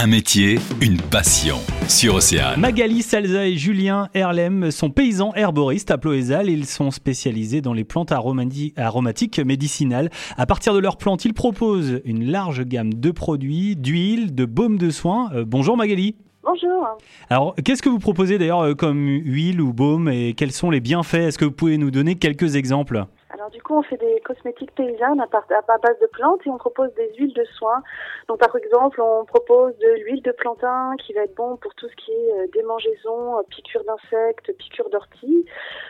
Un métier, une passion. Sur Océane. Magali Salza et Julien Erlem sont paysans herboristes à Ploézal. Ils sont spécialisés dans les plantes aromati- aromatiques médicinales. À partir de leurs plantes, ils proposent une large gamme de produits, d'huile, de baumes de soins. Euh, bonjour Magali. Bonjour. Alors, qu'est-ce que vous proposez d'ailleurs euh, comme huile ou baume et quels sont les bienfaits? Est-ce que vous pouvez nous donner quelques exemples? Du coup, on fait des cosmétiques paysannes à, base de plantes et on propose des huiles de soins. Donc par exemple, on propose de l'huile de plantain qui va être bon pour tout ce qui est euh, démangeaison, euh, piqûres d'insectes, piqûres d'orties.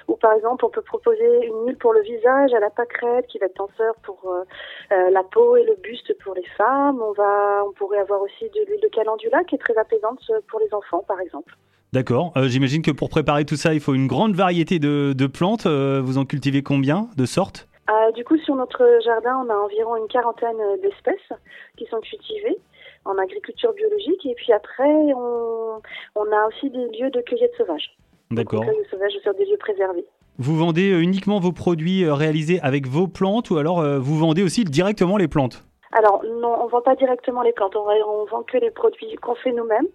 Ou par exemple, on peut proposer une huile pour le visage à la pâquerette qui va être tenseur pour euh, la peau et le buste pour les femmes. On va, on pourrait avoir aussi de l'huile de calendula qui est très apaisante pour les enfants, par exemple. D'accord. Euh, J'imagine que pour préparer tout ça, il faut une grande variété de, de plantes. Euh, vous en cultivez combien de sortes Euh, du coup, sur notre jardin, on a environ une quarantaine d'espèces qui sont cultivées en agriculture biologique. Et puis après, on, on a aussi des lieux de cueillette sauvage. D'accord. Cueillette sauvage sur des lieux préservés. Vous vendez uniquement vos produits réalisés avec vos plantes ou alors vous vendez aussi directement les plantes? Alors, non, on vend pas directement les plantes. On, on vend que les produits qu'on fait nous-mêmes.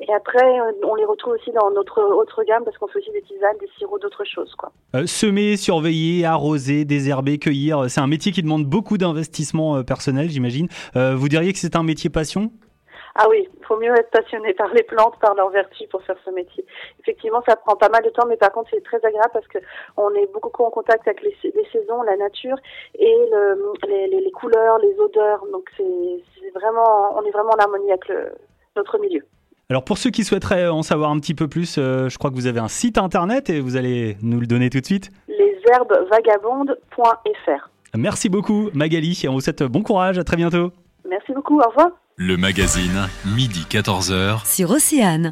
Et après, euh, on les retrouve aussi dans notre autre gamme parce qu'on fait aussi des tisanes, des sirops, d'autres choses, quoi. Euh, Semer, surveiller, arroser, désherber, cueillir, euh, c'est un métier qui demande beaucoup d'investissement personnel, j'imagine. Vous diriez que c'est un métier passion? Ah oui, il faut mieux être passionné par les plantes, par leurs vertus pour faire ce métier. Effectivement, ça prend pas mal de temps, mais par contre, c'est très agréable parce que on est beaucoup en contact avec les, les saisons, la nature et le, les, les- les couleurs, les odeurs. Donc, c'est c'est vraiment, on est vraiment en harmonie avec le, notre milieu. Alors pour ceux qui souhaiteraient en savoir un petit peu plus, euh, je crois que vous avez un site internet et vous allez nous le donner tout de suite. Lesherbesvagabondes.fr. Merci beaucoup Magali et on vous souhaite bon courage, à très bientôt. Merci beaucoup, au revoir. Le magazine, midi 14h. sur Océane.